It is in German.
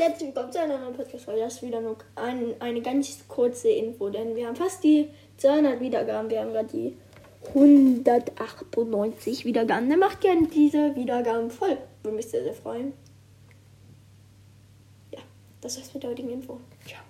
herzlich willkommen zu einer neuen Podcast-Folge. Das ist wieder nur ein, eine ganz kurze Info, denn wir haben fast die 200 Wiedergaben. Wir haben gerade die 198 Wiedergaben. Dann macht gerne diese Wiedergaben voll. Würde mich sehr, sehr freuen. Ja, das war's mit der heutigen Info. Ciao.